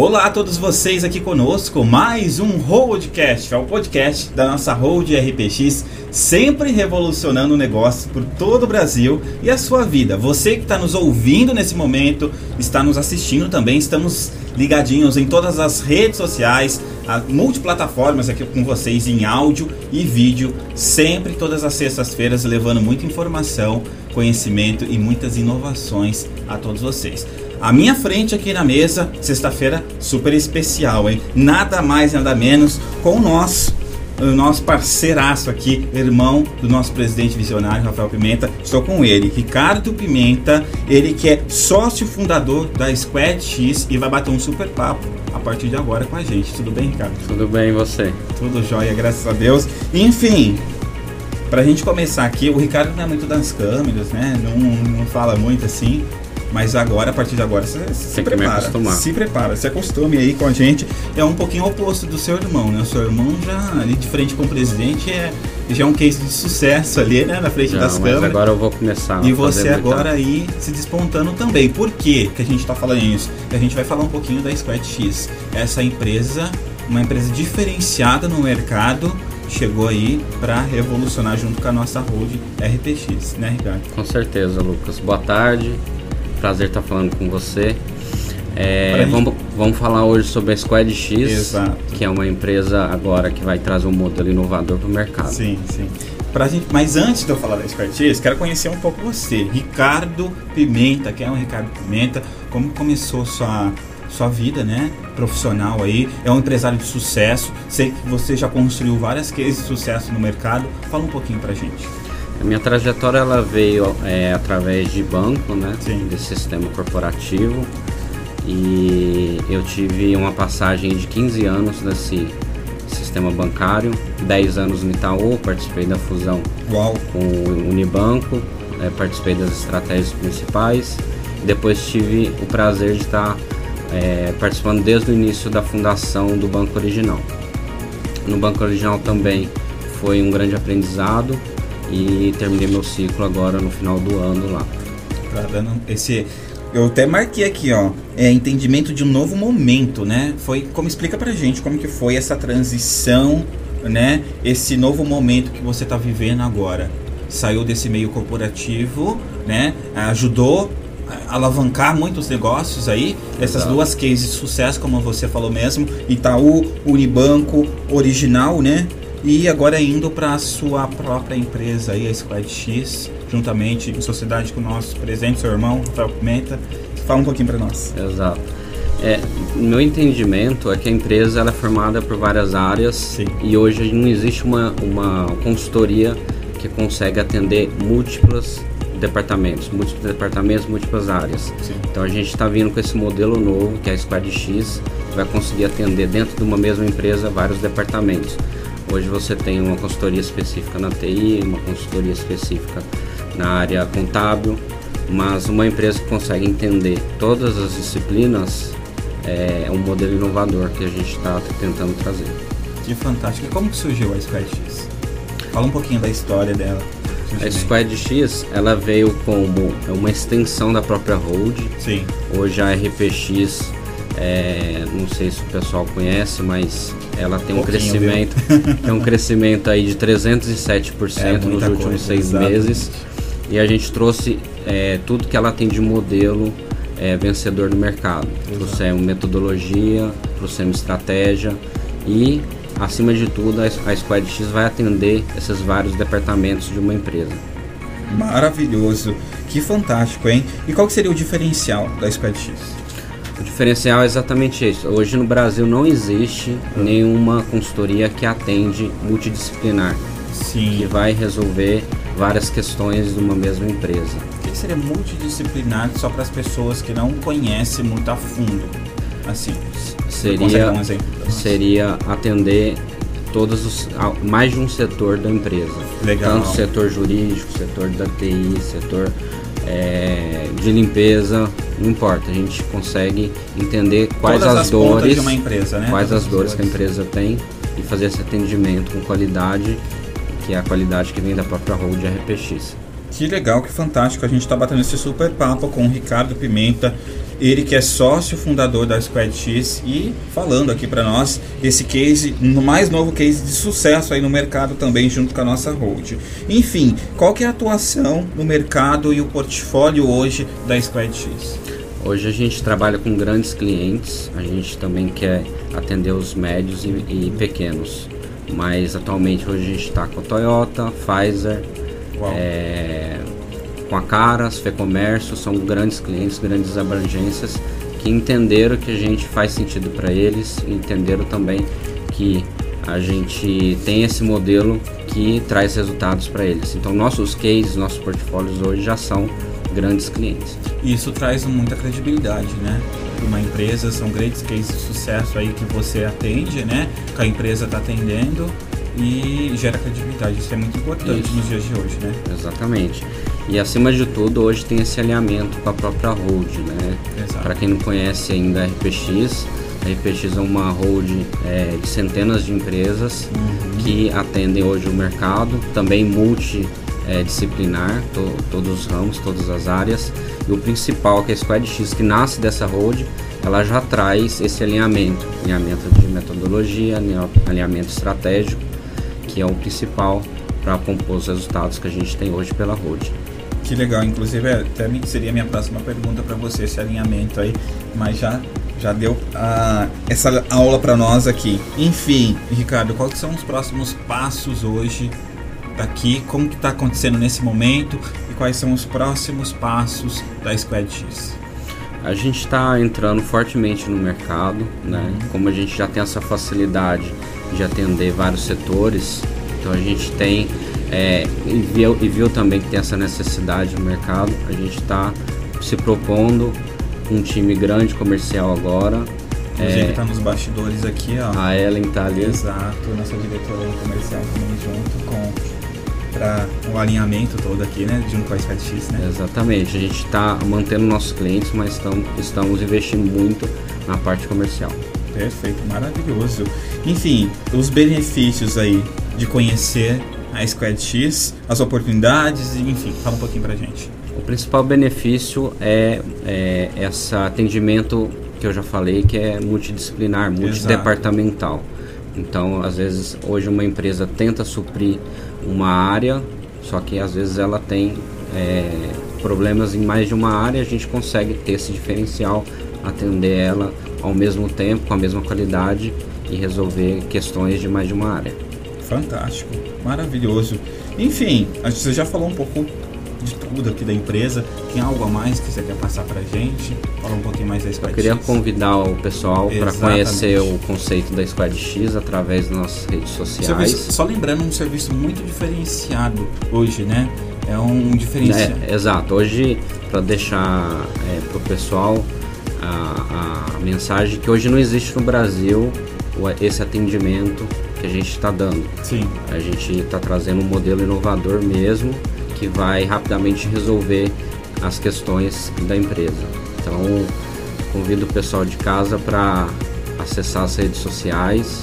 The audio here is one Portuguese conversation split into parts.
Olá a todos vocês aqui conosco, mais um Roadcast, é o podcast da nossa Road RPX, sempre revolucionando o negócio por todo o Brasil e a sua vida. Você que está nos ouvindo nesse momento, está nos assistindo também, estamos ligadinhos em todas as redes sociais, multiplataformas aqui com vocês em áudio e vídeo, sempre todas as sextas-feiras levando muita informação, conhecimento e muitas inovações a todos vocês. A minha frente aqui na mesa, sexta-feira super especial, hein? Nada mais, nada menos com nosso, o nosso parceiraço aqui, irmão do nosso presidente visionário, Rafael Pimenta. Estou com ele, Ricardo Pimenta, ele que é sócio fundador da Squad X e vai bater um super papo a partir de agora com a gente. Tudo bem, Ricardo? Tudo bem, e você? Tudo jóia, graças a Deus. Enfim, pra gente começar aqui, o Ricardo não é muito das câmeras, né? Não, não fala muito assim. Mas agora, a partir de agora, você se prepara. Se prepara, se acostume aí com a gente. É um pouquinho oposto do seu irmão, né? O seu irmão já ali de frente com o presidente é já é um case de sucesso ali, né? Na frente Não, das câmeras. agora eu vou começar. E você agora aí se despontando também. Por que que a gente está falando isso? A gente vai falar um pouquinho da Squad X. Essa empresa, uma empresa diferenciada no mercado, chegou aí para revolucionar junto com a nossa road RPX, né, Ricardo? Com certeza, Lucas. Boa tarde. Prazer estar falando com você. É, vamos, vamos falar hoje sobre a Squad X, Exato. que é uma empresa agora que vai trazer um modelo inovador para o mercado. Sim, sim. Pra gente, mas antes de eu falar da Squad X, quero conhecer um pouco você. Ricardo Pimenta, quem é o Ricardo Pimenta? Como começou sua, sua vida, né? Profissional aí. É um empresário de sucesso. Sei que você já construiu várias cases de sucesso no mercado. Fala um pouquinho pra gente. A minha trajetória ela veio é, através de banco, né? Sim. De sistema corporativo. E eu tive uma passagem de 15 anos nesse sistema bancário, 10 anos no Itaú, participei da fusão Uau. com o Unibanco, é, participei das estratégias principais. Depois tive o prazer de estar é, participando desde o início da fundação do Banco Original. No Banco Original também foi um grande aprendizado e terminei meu ciclo agora no final do ano lá. Tá dando esse. Eu até marquei aqui, ó. É entendimento de um novo momento, né? Foi como explica pra gente como que foi essa transição, né? Esse novo momento que você tá vivendo agora. Saiu desse meio corporativo, né? Ajudou a alavancar muitos negócios aí. Essas Exato. duas cases de sucesso, como você falou mesmo, Itaú, Unibanco, original, né? E agora indo para a sua própria empresa aí, a Squad X, juntamente em sociedade com o nosso presidente, seu irmão, Rafael Pimenta. Fala um pouquinho para nós. Exato. É, meu entendimento é que a empresa ela é formada por várias áreas Sim. e hoje não existe uma, uma consultoria que consegue atender múltiplos departamentos, múltiplos departamentos, múltiplas áreas. Sim. Então a gente está vindo com esse modelo novo que é a Squad X, que vai conseguir atender dentro de uma mesma empresa vários departamentos. Hoje você tem uma consultoria específica na TI, uma consultoria específica na área contábil, mas uma empresa que consegue entender todas as disciplinas é um modelo inovador que a gente está tentando trazer. Que fantástico. E como que surgiu a Squad X? Fala um pouquinho da história dela. A Squad X ela veio como uma extensão da própria Road. Sim. Hoje a RPX, é, não sei se o pessoal conhece, mas ela tem um Pouquinho, crescimento, tem um crescimento aí de 307% É nos últimos coisa, seis exatamente. meses. E a gente trouxe é, tudo que ela tem de modelo é, vencedor no mercado. Trouxemos metodologia, trouxemos estratégia e, acima de tudo, a Squad X vai atender esses vários departamentos de uma empresa. Maravilhoso. Que fantástico, hein? E qual seria o diferencial da Squad X? O diferencial é exatamente isso. Hoje no Brasil não existe nenhuma consultoria que atende multidisciplinar, que Sim. vai resolver várias questões de uma mesma empresa. O que que seria multidisciplinar só para as pessoas que não conhecem muito a fundo? Assim, Seria, um exemplo seria atender todos os mais de um setor da empresa. Legal. Tanto setor jurídico, setor da TI, setor é, de limpeza, não importa. A gente consegue entender quais Todas as, as dores, de uma empresa, né? quais Todas as dores que a empresa tem e fazer esse atendimento com qualidade, que é a qualidade que vem da própria Hold RPX. Que legal, que fantástico. A gente está batendo esse super papo com o Ricardo Pimenta, ele que é sócio fundador da Squad X e falando aqui para nós esse case, no mais novo case de sucesso aí no mercado também junto com a nossa hold. Enfim, qual que é a atuação no mercado e o portfólio hoje da Squad X? Hoje a gente trabalha com grandes clientes, a gente também quer atender os médios e, e pequenos, mas atualmente hoje a gente está com a Toyota, Pfizer, é, com a Caras, Fecomércio, são grandes clientes, grandes abrangências que entenderam que a gente faz sentido para eles, entenderam também que a gente tem esse modelo que traz resultados para eles. Então nossos cases, nossos portfólios hoje já são grandes clientes. Isso traz muita credibilidade, né? Uma empresa, são grandes cases de sucesso aí que você atende, né? Que a empresa está atendendo e gera credibilidade. Isso é muito importante Isso. nos dias de hoje, né? Exatamente. E acima de tudo, hoje tem esse alinhamento com a própria hold, né? Para quem não conhece ainda a RPX, a RPX é uma hold é, de centenas de empresas uhum. que atendem hoje o mercado, também multidisciplinar, to, todos os ramos, todas as áreas. E o principal, que é a Squad X, que nasce dessa hold, ela já traz esse alinhamento, alinhamento de metodologia, alinhamento estratégico, que é o principal para compor os resultados que a gente tem hoje pela hold. Que legal, inclusive é, até seria a minha próxima pergunta para você, esse alinhamento aí, mas já já deu uh, essa aula para nós aqui. Enfim, Ricardo, quais são os próximos passos hoje daqui? Como que está acontecendo nesse momento e quais são os próximos passos da Squad X? A gente está entrando fortemente no mercado, né? Uhum. Como a gente já tem essa facilidade de atender vários setores, então a gente tem é, e, viu, e viu também que tem essa necessidade no mercado. A gente está se propondo um time grande comercial agora. Inclusive é, está nos bastidores aqui, ó. A Ellen está ali. Exato, nossa diretora comercial também junto com para o um alinhamento todo aqui, né, junto com a SkyX, né? Exatamente. A gente está mantendo nossos clientes, mas estamos, estamos investindo muito na parte comercial. Perfeito, maravilhoso. Enfim, os benefícios aí de conhecer a Squad X, as oportunidades, enfim, fala um pouquinho pra gente. O principal benefício é, é esse atendimento que eu já falei, que é multidisciplinar, multidepartamental. Então, às vezes, hoje uma empresa tenta suprir uma área, só que às vezes ela tem é, problemas em mais de uma área, a gente consegue ter esse diferencial, atender ela ao mesmo tempo, com a mesma qualidade e resolver questões de mais de uma área. Fantástico, maravilhoso. Enfim, você já falou um pouco de tudo aqui da empresa. Tem algo a mais que você quer passar pra gente? Fala um pouquinho mais da Squad Eu queria X. convidar o pessoal para conhecer o conceito da Squad X através das nossas redes sociais. Serviço, só lembrando, um serviço muito diferenciado hoje, né? É um diferencial. É, exato. Hoje, para deixar é, pro pessoal a, a mensagem que hoje não existe no Brasil esse atendimento que a gente está dando. Sim. A gente está trazendo um modelo inovador mesmo que vai rapidamente resolver as questões da empresa. Então, convido o pessoal de casa para acessar as redes sociais.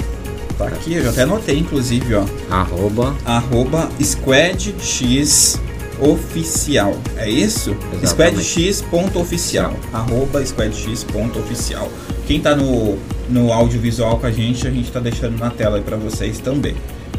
Tá aqui, eu já até anotei, inclusive, ó. Arroba. Arroba SquadX oficial. É isso? Squadx.oficial. Arroba squadx.oficial. Quem está no, no audiovisual com a gente, a gente está deixando na tela aí para vocês também.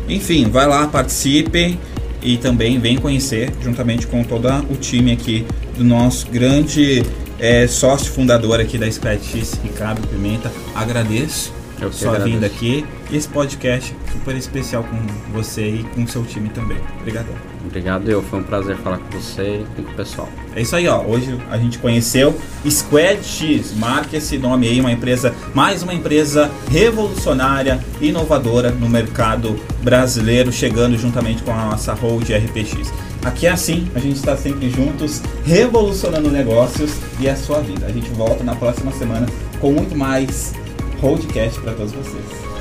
Enfim, vai lá, participem e também vem conhecer, juntamente com todo o time aqui do nosso grande é, sócio fundador aqui da SquadX, Ricardo Pimenta. Agradeço eu sua agradeço. vinda aqui e esse podcast super especial com você e com o seu time também. Obrigado. Obrigado, eu. Foi um prazer falar com você e com o pessoal. É isso aí, ó. Hoje a gente conheceu Squad X. Marque esse nome aí, uma empresa, mais uma empresa revolucionária, inovadora no mercado brasileiro, chegando juntamente com a nossa Hold RPX. Aqui é assim, a gente está sempre juntos, revolucionando negócios e a sua vida. A gente volta na próxima semana com muito mais Roadcast para todos vocês.